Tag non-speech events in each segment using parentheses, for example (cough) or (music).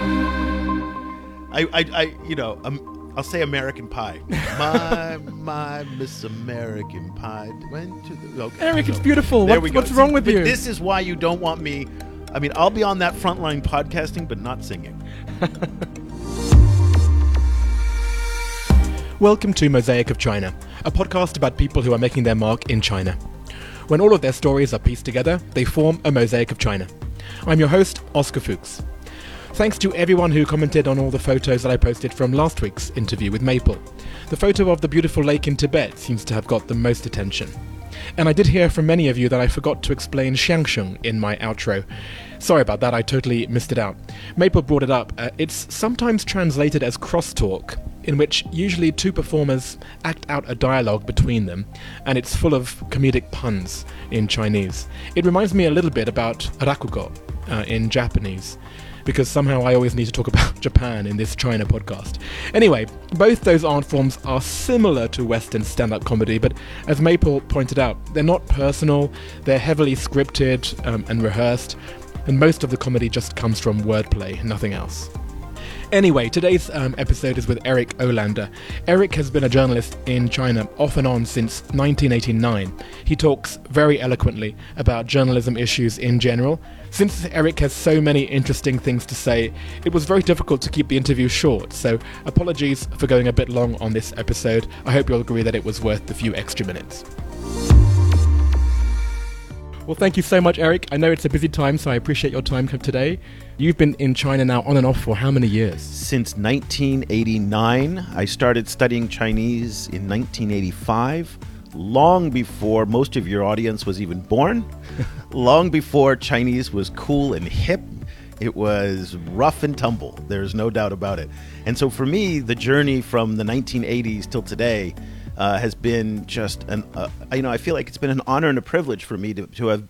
I, I, I you know, um, I'll say American Pie. My, (laughs) my Miss American Pie went to the. Okay, Eric, it's beautiful. There What- we go. what's wrong with but you? This is why you don't want me. I mean, I'll be on that front line podcasting, but not singing. (laughs) Welcome to Mosaic of China, a podcast about people who are making their mark in China. When all of their stories are pieced together, they form a mosaic of China. I'm your host, Oscar Fuchs. Thanks to everyone who commented on all the photos that I posted from last week's interview with Maple. The photo of the beautiful lake in Tibet seems to have got the most attention. And I did hear from many of you that I forgot to explain Xiangsheng in my outro. Sorry about that, I totally missed it out. Maple brought it up. Uh, it's sometimes translated as crosstalk, in which usually two performers act out a dialogue between them, and it's full of comedic puns in Chinese. It reminds me a little bit about rakugo uh, in Japanese because somehow I always need to talk about (laughs) Japan in this China podcast. Anyway, both those art forms are similar to Western stand up comedy, but as Maple pointed out, they're not personal, they're heavily scripted um, and rehearsed, and most of the comedy just comes from wordplay, nothing else. Anyway, today's um, episode is with Eric Olander. Eric has been a journalist in China off and on since 1989. He talks very eloquently about journalism issues in general. Since Eric has so many interesting things to say, it was very difficult to keep the interview short, so apologies for going a bit long on this episode. I hope you'll agree that it was worth the few extra minutes. Well, thank you so much, Eric. I know it's a busy time, so I appreciate your time today. You've been in China now on and off for how many years? Since 1989, I started studying Chinese in 1985, long before most of your audience was even born, (laughs) long before Chinese was cool and hip. It was rough and tumble. There's no doubt about it. And so for me, the journey from the 1980s till today uh, has been just an, uh, you know, I feel like it's been an honor and a privilege for me to, to have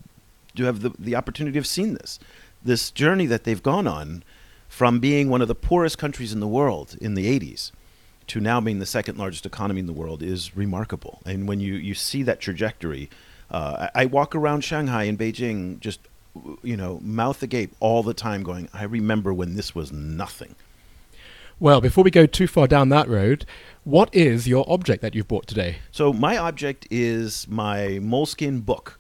to have the, the opportunity of seeing this this journey that they've gone on from being one of the poorest countries in the world in the 80s to now being the second largest economy in the world is remarkable. And when you, you see that trajectory, uh, I, I walk around Shanghai and Beijing just, you know, mouth agape all the time going, I remember when this was nothing. Well, before we go too far down that road, what is your object that you've bought today? So my object is my Moleskine book.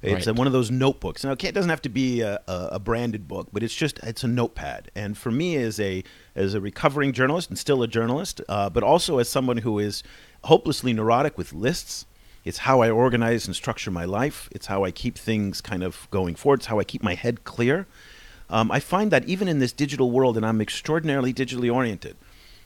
It's Right. a, one of those notebooks. Now, it doesn't have to be a, a, a branded book, but it's just it's a notepad. And for me, as a as a recovering journalist and still a journalist, uh, but also as someone who is hopelessly neurotic with lists, it's how I organize and structure my life. It's how I keep things kind of going forward. It's how I keep my head clear. Um, I find that even in this digital world, and I'm extraordinarily digitally oriented,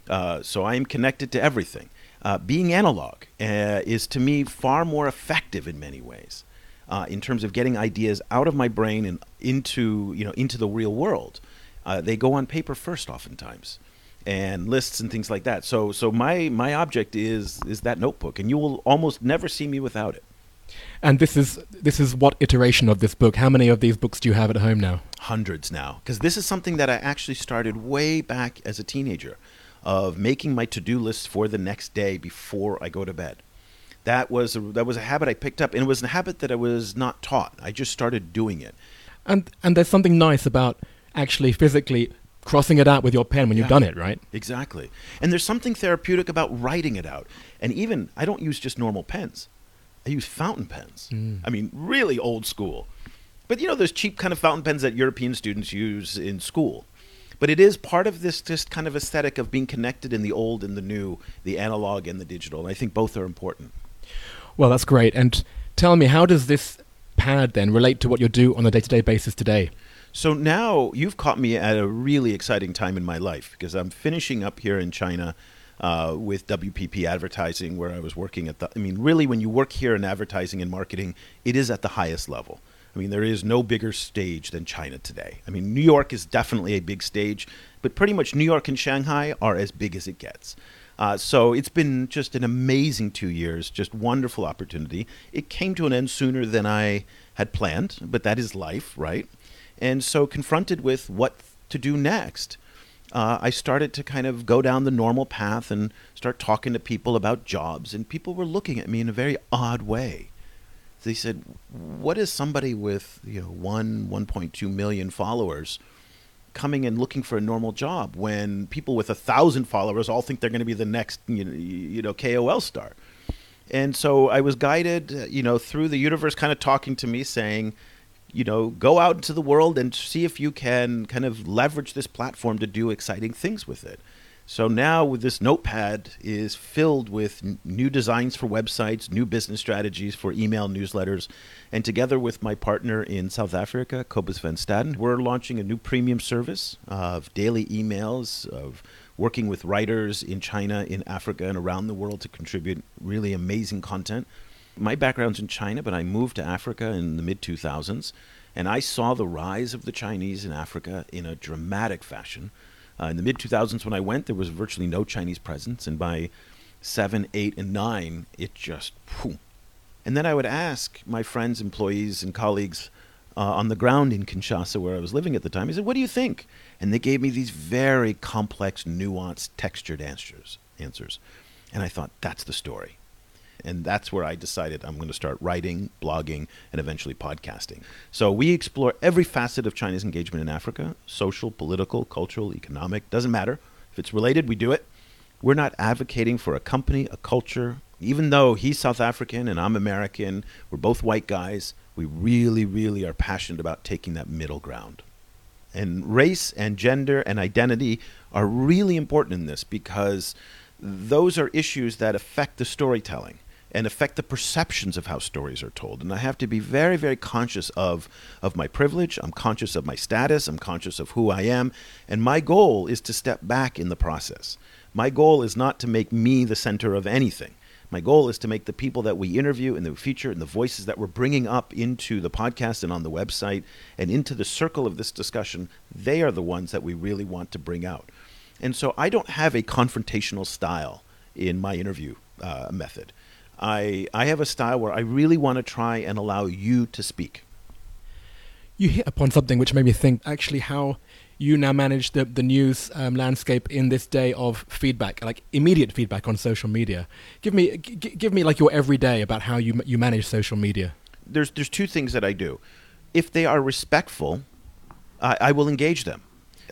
uh, so I am connected to everything. Uh, being analog uh, is to me far more effective in many ways, uh, in terms of getting ideas out of my brain and into you know into the real world. Uh, they go on paper first, oftentimes, and lists and things like that. So so my my object is is that notebook, and you will almost never see me without it. And this is this is what iteration of this book? How many of these books do you have at home now? hundreds now because this is something that I actually started way back as a teenager of making my to-do list for the next day before I go to bed. That was a, that was a habit I picked up and it was a habit that I was not taught. I just started doing it. And and there's something nice about actually physically crossing it out with your pen when you've done it, right? Exactly. And there's something therapeutic about writing it out. And even I don't use just normal pens. I use fountain pens. Mm. I mean, really old school. But you know, those cheap kind of fountain pens that European students use in school. But it is part of this just kind of aesthetic of being connected in the old and the new, the analog and the digital. And I think both are important. Well, that's great. And tell me, how does this pad then relate to what you do on a day-to-day basis today? So now you've caught me at a really exciting time in my life because I'm finishing up here in China uh, with WPP Advertising, where I was working at the. I mean, really, when you work here in advertising and marketing, it is at the highest level. I mean, there is no bigger stage than China today. I mean, New York is definitely a big stage, but pretty much New York and Shanghai are as big as it gets. Uh, so it's been just an amazing two years, just wonderful opportunity. It came to an end sooner than I had planned, but that is life, right? And so, confronted with what to do next, uh, I started to kind of go down the normal path and start talking to people about jobs. And people were looking at me in a very odd way. They said, "What is somebody with you know one, 1.2 million followers coming and looking for a normal job when people with a thousand followers all think they're going to be the next you know, you know KOL star. And so I was guided, you know, through the universe, kind of talking to me, saying, you know, go out into the world and see if you can kind of leverage this platform to do exciting things with it. So now with this notepad is filled with n- new designs for websites, new business strategies for email newsletters, and together with my partner in South Africa, Cobus van Staden, we're launching a new premium service of daily emails of working with writers in China, in Africa, and around the world to contribute really amazing content. My background's in China, but I moved to Africa in the mid 2000s, and I saw the rise of the Chinese in Africa in a dramatic fashion. Uh, in the mid 2000s, when I went, there was virtually no Chinese presence, and by seven, eight, and nine, it just. Whew. And then I would ask my friends, employees, and colleagues uh, on the ground in Kinshasa, where I was living at the time, I said, What do you think? And they gave me these very complex, nuanced, textured answers. answers. And I thought, That's the story. And that's where I decided I'm going to start writing, blogging, and eventually podcasting. So we explore every facet of China's engagement in Africa social, political, cultural, economic, doesn't matter. If it's related, we do it. We're not advocating for a company, a culture. Even though he's South African and I'm American, we're both white guys, we really, really are passionate about taking that middle ground. And race and gender and identity are really important in this because those are issues that affect the storytelling and affect the perceptions of how stories are told. And I have to be very, very conscious of, of my privilege. I'm conscious of my status. I'm conscious of who I am. And my goal is to step back in the process. My goal is not to make me the center of anything. My goal is to make the people that we interview and the feature and the voices that we're bringing up into the podcast and on the website and into the circle of this discussion, they are the ones that we really want to bring out. And so I don't have a confrontational style in my interview uh, method. I, I have a style where I really want to try and allow you to speak. You hit upon something which made me think actually how you now manage the, the news um, landscape in this day of feedback, like immediate feedback on social media. Give me, g- give me like your everyday about how you, you manage social media. There's, there's two things that I do. If they are respectful, I, I will engage them.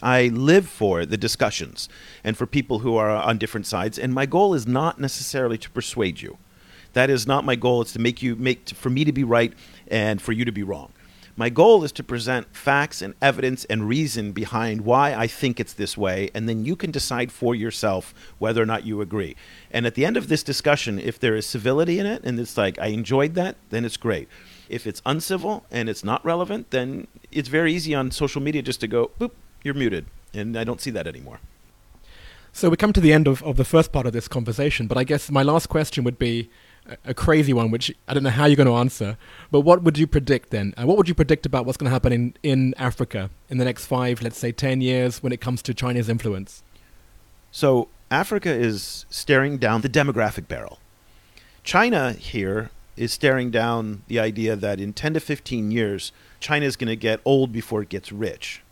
I live for the discussions and for people who are on different sides. And my goal is not necessarily to persuade you. That is not my goal. It's to make you make for me to be right and for you to be wrong. My goal is to present facts and evidence and reason behind why I think it's this way, and then you can decide for yourself whether or not you agree. And at the end of this discussion, if there is civility in it and it's like, I enjoyed that, then it's great. If it's uncivil and it's not relevant, then it's very easy on social media just to go, boop, you're muted. And I don't see that anymore. So we come to the end of, of the first part of this conversation, but I guess my last question would be a crazy one, which I don't know how you're going to answer. But what would you predict then? Uh, what would you predict about what's going to happen in, in Africa in the next five, let's say, ten years when it comes to China's influence? So Africa is staring down the demographic barrel. China here is staring down the idea that in 10 to 15 years, China is going to get old before it gets rich.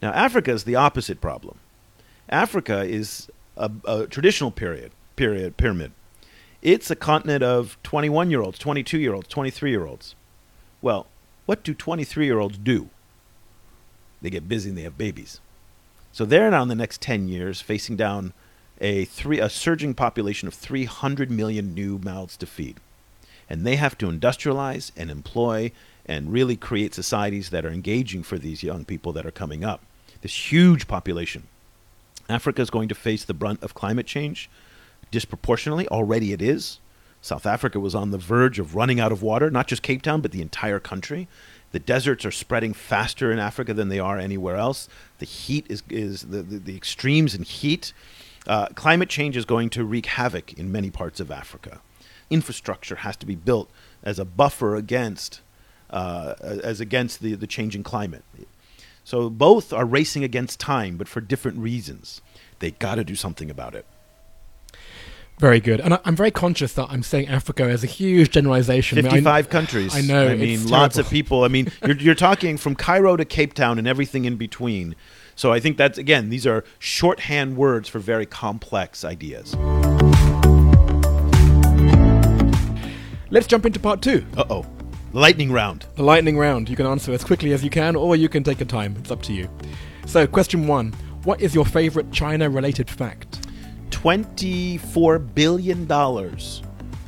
Now, Africa is the opposite problem. Africa is a, a traditional period, period, pyramid. It's a continent of 21 year olds, 22 year olds, 23 year olds. Well, what do 23 year olds do? They get busy and they have babies. So they're now in the next 10 years facing down a, three, a surging population of 300 million new mouths to feed. And they have to industrialize and employ and really create societies that are engaging for these young people that are coming up. This huge population. Africa is going to face the brunt of climate change disproportionately. Already it is. South Africa was on the verge of running out of water, not just Cape Town, but the entire country. The deserts are spreading faster in Africa than they are anywhere else. The heat is, is the, the, the extremes in heat. Uh, climate change is going to wreak havoc in many parts of Africa. Infrastructure has to be built as a buffer against, uh, as against the, the changing climate. So both are racing against time, but for different reasons. They got to do something about it. Very good. And I, am very conscious that I'm saying Africa as a huge generalization. 55 I mean, countries. I know. I mean, lots of people. I mean, you're, you're talking from Cairo to Cape Town and everything in between. So I think that's, again, these are shorthand words for very complex ideas. Let's jump into part two. Uh oh. Lightning round. The lightning round. You can answer as quickly as you can, or you can take your time. It's up to you. So, question one What is your favorite China related fact? $24 billion.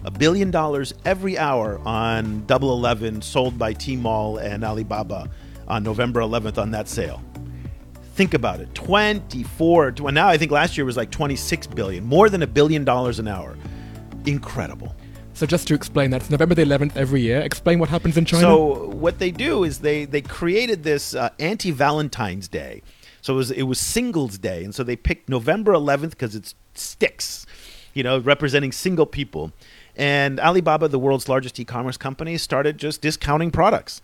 A billion dollars every hour on Double Eleven, sold by Tmall and Alibaba on November 11th on that sale. Think about it 24. Well, now I think last year was like 26 billion, more than a billion dollars an hour. Incredible. So just to explain, that's November the 11th every year. Explain what happens in China. So what they do is they they created this uh, anti Valentine's Day. So it was it was Singles Day, and so they picked November 11th because it's sticks, you know, representing single people. And Alibaba, the world's largest e-commerce company, started just discounting products,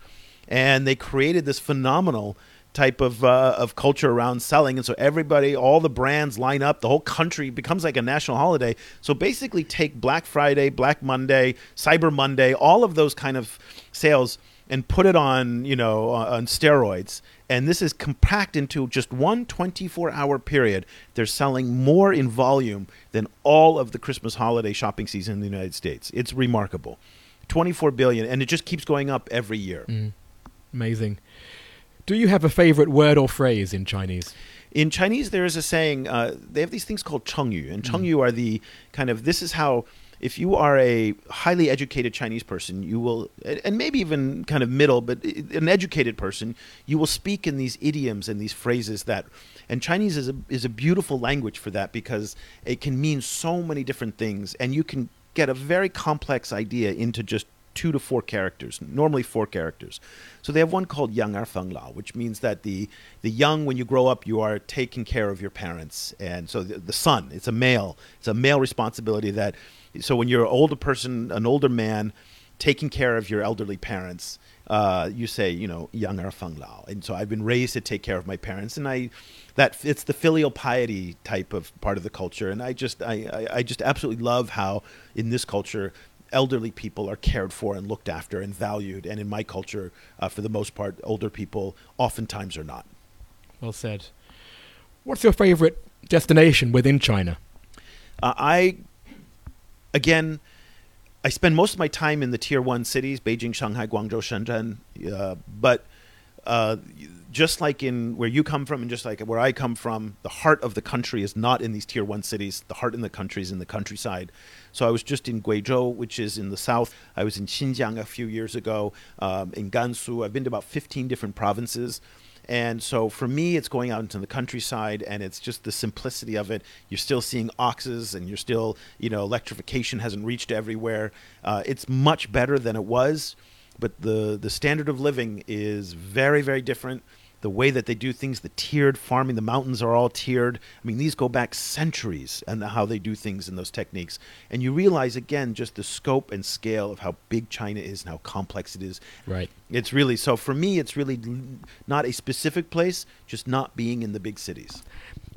and they created this phenomenal type of uh, of culture around selling, and so everybody, all the brands line up. The whole country becomes like a national holiday. So basically, take Black Friday, Black Monday, Cyber Monday, all of those kind of sales, and put it on you know on steroids. And this is compact into just one 24 hour period. They're selling more in volume than all of the Christmas holiday shopping season in the United States. It's remarkable. 24 billion, and it just keeps going up every year. Mm, amazing. Do you have a favorite word or phrase in Chinese? In Chinese, there is a saying. Uh, they have these things called chengyu, and chengyu are the kind of this is how if you are a highly educated Chinese person, you will, and maybe even kind of middle, but an educated person, you will speak in these idioms and these phrases that, and Chinese is a is a beautiful language for that because it can mean so many different things, and you can get a very complex idea into just two to four characters, normally four characters. So they have one called Yang Er Feng Lao, which means that the the young, when you grow up, you are taking care of your parents, and so the, the son, it's a male, it's a male responsibility that. So when you're an older person, an older man, taking care of your elderly parents, uh, you say, you know, Yang Er Feng Lao, and so I've been raised to take care of my parents, and I that it's the filial piety type of part of the culture, and I just I, I, I just absolutely love how in this culture elderly people are cared for and looked after and valued. And in my culture, uh, for the most part, older people oftentimes are not. Well said. What's your favorite destination within China? Uh, I, again, I spend most of my time in the tier one cities Beijing, Shanghai, Guangzhou, Shenzhen. Uh, but uh, just like in where you come from and just like where I come from, the heart of the country is not in these tier one cities. The heart in the country is in the countryside. So I was just in Guizhou, which is in the south. I was in Xinjiang a few years ago, um, in Gansu. I've been to about 15 different provinces. And so for me, it's going out into the countryside and it's just the simplicity of it. You're still seeing oxes and you're still, you know, electrification hasn't reached everywhere. Uh, it's much better than it was, but the, the standard of living is very, very different the way that they do things, the tiered farming, the mountains are all tiered. I mean, these go back centuries and how they do things in those techniques. And you realize again just the scope and scale of how big China is and how complex it is. Right. It's really so for me it's really not a specific place, just not being in the big cities.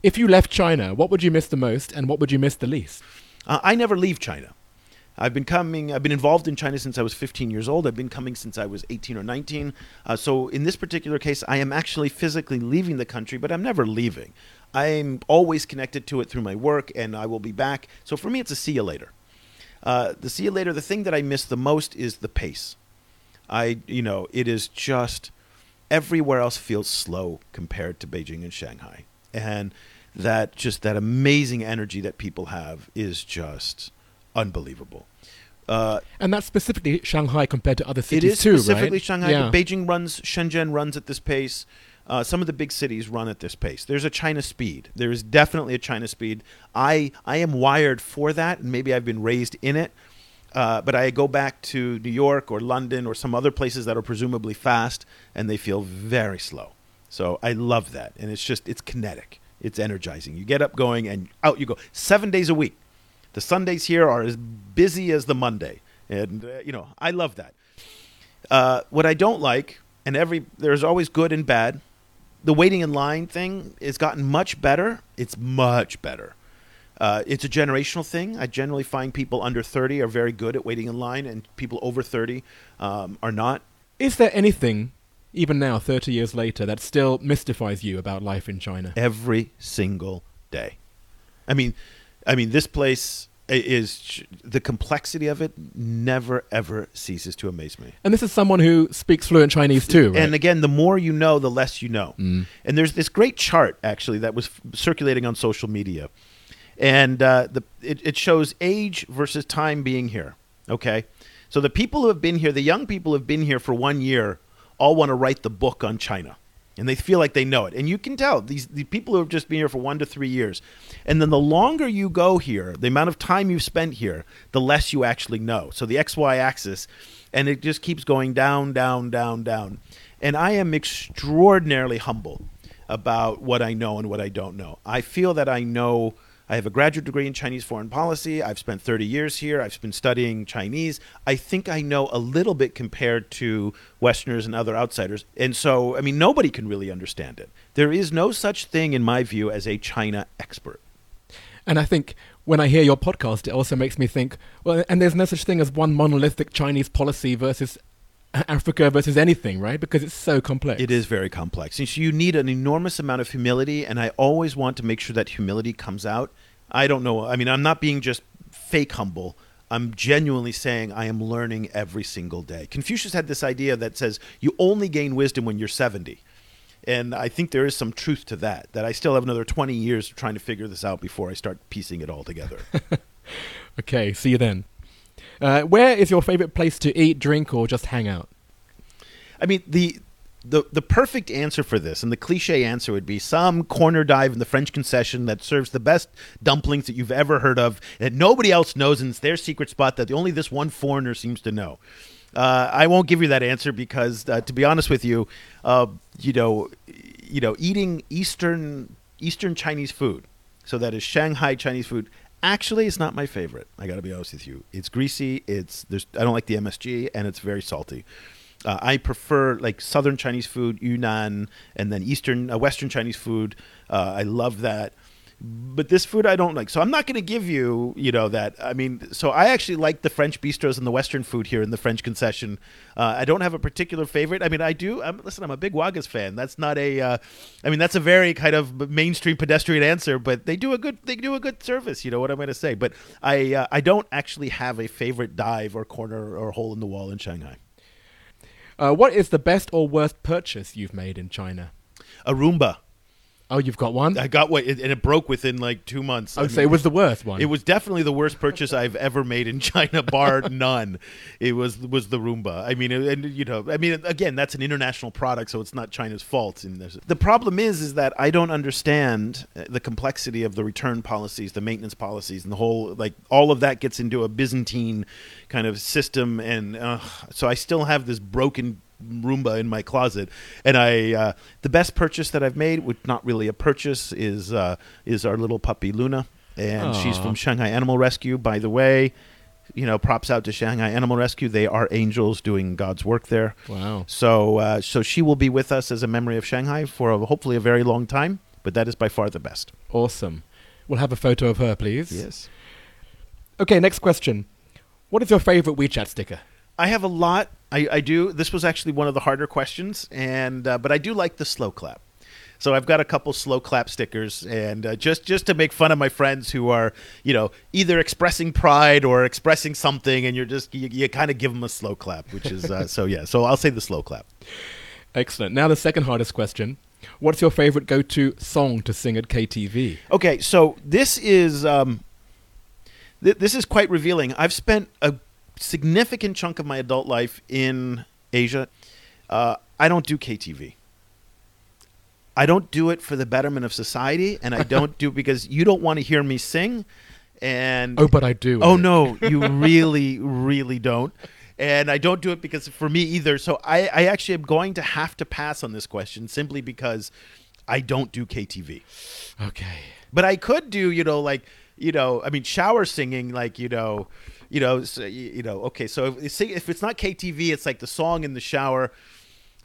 If you left China, what would you miss the most and what would you miss the least? Uh, I never leave China. I've been coming. I've been involved in China since I was 15 years old. I've been coming since I was 18 or 19. Uh, so in this particular case, I am actually physically leaving the country, but I'm never leaving. I'm always connected to it through my work, and I will be back. So for me, it's a see you later. Uh, the see you later. The thing that I miss the most is the pace. I, you know, it is just everywhere else feels slow compared to Beijing and Shanghai, and that just that amazing energy that people have is just unbelievable. Uh, and that's specifically Shanghai compared to other cities It is too, specifically right? Shanghai. Yeah. Beijing runs, Shenzhen runs at this pace. Uh, some of the big cities run at this pace. There's a China speed. There is definitely a China speed. I I am wired for that, and maybe I've been raised in it. Uh, but I go back to New York or London or some other places that are presumably fast, and they feel very slow. So I love that, and it's just it's kinetic. It's energizing. You get up going and out you go. Seven days a week. The Sundays here are as busy as the Monday, and uh, you know I love that. Uh, what I don't like, and every there's always good and bad. The waiting in line thing has gotten much better. It's much better. Uh, it's a generational thing. I generally find people under 30 are very good at waiting in line, and people over 30 um, are not. Is there anything, even now, 30 years later, that still mystifies you about life in China? Every single day. I mean, I mean, this place is the complexity of it never ever ceases to amaze me. And this is someone who speaks fluent Chinese too, right? And again, the more you know, the less you know. And there's this great chart actually that was f- circulating on social media, and uh, the it, it shows age versus time being here. Okay, so the people who have been here, the young people who have been here for one year, all want to write the book on China. And they feel like they know it, and you can tell these the people who have just been here for one to three years, and then the longer you go here, the amount of time you've spent here, the less you actually know. So the x y axis, and it just keeps going down, down, down, down. And I am extraordinarily humble about what I know and what I don't know. I feel that I know. I have a graduate degree in Chinese foreign policy. I've spent 30 years here. I've been studying Chinese. I think I know a little bit compared to Westerners and other outsiders. And so, I mean, nobody can really understand it. There is no such thing, in my view, as a China expert. And I think when I hear your podcast, it also makes me think, well, and there's no such thing as one monolithic Chinese policy versus (laughs) Africa versus anything, right? Because it's so complex. It is very complex. And so you need an enormous amount of humility, and I always want to make sure that humility comes out. I don't know. I mean, I'm not being just fake humble. I'm genuinely saying I am learning every single day. Confucius had this idea that says you only gain wisdom when you're 70. And I think there is some truth to that, that I still have another 20 years of trying to figure this out before I start piecing it all together. (laughs) Okay, see you then. Uh, where is your favorite place to eat, drink, or just hang out? I mean, the the the perfect answer for this, and the cliche answer would be some corner dive in the French concession that serves the best dumplings that you've ever heard of, that nobody else knows, and it's their secret spot that only this one foreigner seems to know. Uh, I won't give you that answer because, uh, to be honest with you, uh, you know, you know, eating Eastern Eastern Chinese food, so that is Shanghai Chinese food. Actually, it's not my favorite. I got to be honest with you. It's greasy. It's there's I don't like the MSG, and it's very salty. Uh, I prefer like Southern Chinese food, Yunnan, and then Eastern, uh, Western Chinese food. Uh, I love that. But this food I don't like, so I'm not going to give you, you know, that. I mean, so I actually like the French bistros and the Western food here in the French concession. Uh, I don't have a particular favorite. I mean, I do. I'm, listen, I'm a big Wagas fan. That's not a. Uh, I mean, that's a very kind of mainstream pedestrian answer, but they do a good. They do a good service. You know what I'm going to say. But I, uh, I don't actually have a favorite dive or corner or hole in the wall in Shanghai. Uh, what is the best or worst purchase you've made in China? A Roomba. Oh, you've got one? I got what, and it broke within like two months. I would mean, say it was the worst one. It was definitely the worst purchase I've ever made in China, bar (laughs) none. It was was the Roomba. I mean, and you know, I mean, again, that's an international product, so it's not China's fault. And the problem is, is that I don't understand uh, the complexity of the return policies, the maintenance policies, and the whole like all of that gets into a Byzantine kind of system, and uh, so I still have this broken Roomba in my closet, and I uh, the best purchase that I've made, which not really a purchase, is uh, is our little puppy Luna, and she's from Shanghai Animal Rescue. By the way, you know, props out to Shanghai Animal Rescue. They are angels doing God's work there. wow. So uh, so she will be with us as a memory of Shanghai for a, hopefully a very long time. But that is by far the best. Awesome. We'll have a photo of her, please. Yes. Okay, next question. What is your favorite WeChat sticker? I have a lot. I, I do. This was actually one of the harder questions, and uh, but I do like the slow clap. So I've got a couple slow clap stickers, and uh, just just to make fun of my friends who are, you know, either expressing pride or expressing something, and you're just you, you kind of give them a slow clap, which is uh, so yeah. So I'll say the slow clap. Excellent. Now the second hardest question. What's your favorite go-to song to sing at KTV? Okay, so this is um, th- this is quite revealing. I've spent a significant chunk of my adult life in Asia. Uh, I don't do KTV. I don't do it for the betterment of society, and I don't do (laughs) because you don't want to hear me sing. And Oh, but I do. Oh no, (laughs) you really, really don't. And I don't do it because for me either. So I, I actually am going to have to pass on this question simply because I don't do KTV. Okay. But I could do, you know, like, you know, I mean, shower singing, like, you know, you know, so, you know. Okay, so if, it's- if it's not KTV, it's like the song in the shower.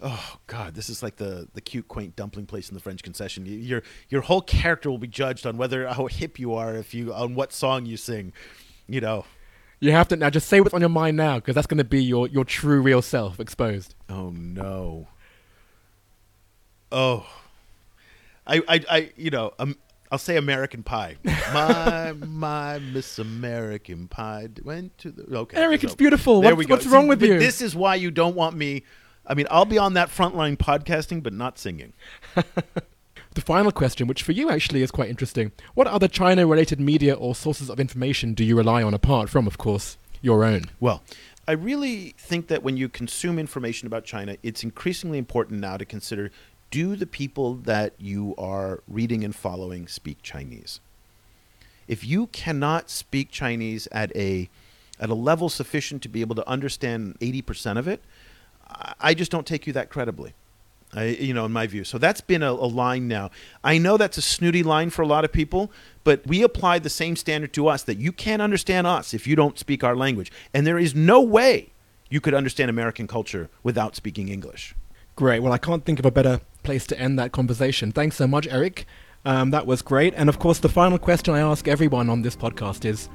Oh God, this is like the the cute, quaint dumpling place in the French concession. Your your whole character will be judged on whether how hip you are if you on what song you sing. You know. You have to now just say what's on your mind now because that's going to be your, your true real self exposed. Oh no. Oh. I I, I you know um I'll say American Pie. (laughs) My my Miss American Pie went to the okay. Eric, so it's beautiful. There What- we go. what's wrong with you? This is why you don't want me. I mean, I'll be on that front line podcasting, but not singing. (laughs) The final question, which for you actually is quite interesting. What other China related media or sources of information do you rely on apart from, of course, your own? Well, I really think that when you consume information about China, it's increasingly important now to consider do the people that you are reading and following speak Chinese? If you cannot speak Chinese at a at a level sufficient to be able to understand 80% of it, I- just don't take you that credibly. I, you know, in my view. So that's been a, a line now. I know that's a snooty line for a lot of people, but we apply the same standard to us that you can't understand us if you don't speak our language. And there is no way you could understand American culture without speaking English. Great. Well, I can't think of a better place to end that conversation. Thanks so much, Eric. Um, that was great. And of course, the final question I ask everyone on this podcast is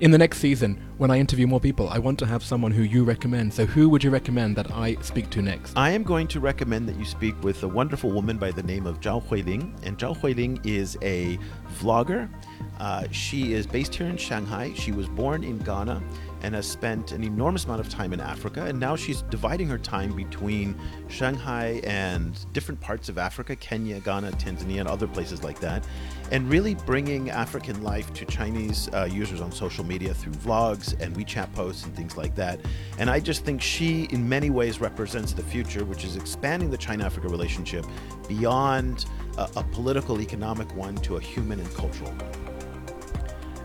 in the next season, when I interview more people, I want to have someone who you recommend. So, who would you recommend that I speak to next? I am going to recommend that you speak with a wonderful woman by the name of Zhao Huiling. And Zhao Huiling is a vlogger. Uh, she is based here in Shanghai. She was born in Ghana and has spent an enormous amount of time in Africa. And now she's dividing her time between Shanghai and different parts of Africa Kenya, Ghana, Tanzania, and other places like that. And really bringing African life to Chinese uh, users on social media through vlogs and WeChat posts and things like that. And I just think she, in many ways, represents the future, which is expanding the China Africa relationship beyond a, a political, economic one to a human and cultural one.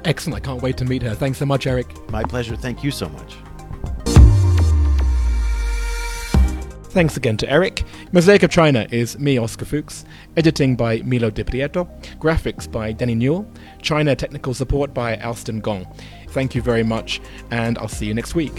Excellent. I can't wait to meet her. Thanks so much, Eric. My pleasure. Thank you so much. Thanks again to Eric. Mosaic of China is me, Oscar Fuchs. Editing by Milo Di Prieto. Graphics by Danny Newell. China technical support by Alston Gong. Thank you very much, and I'll see you next week.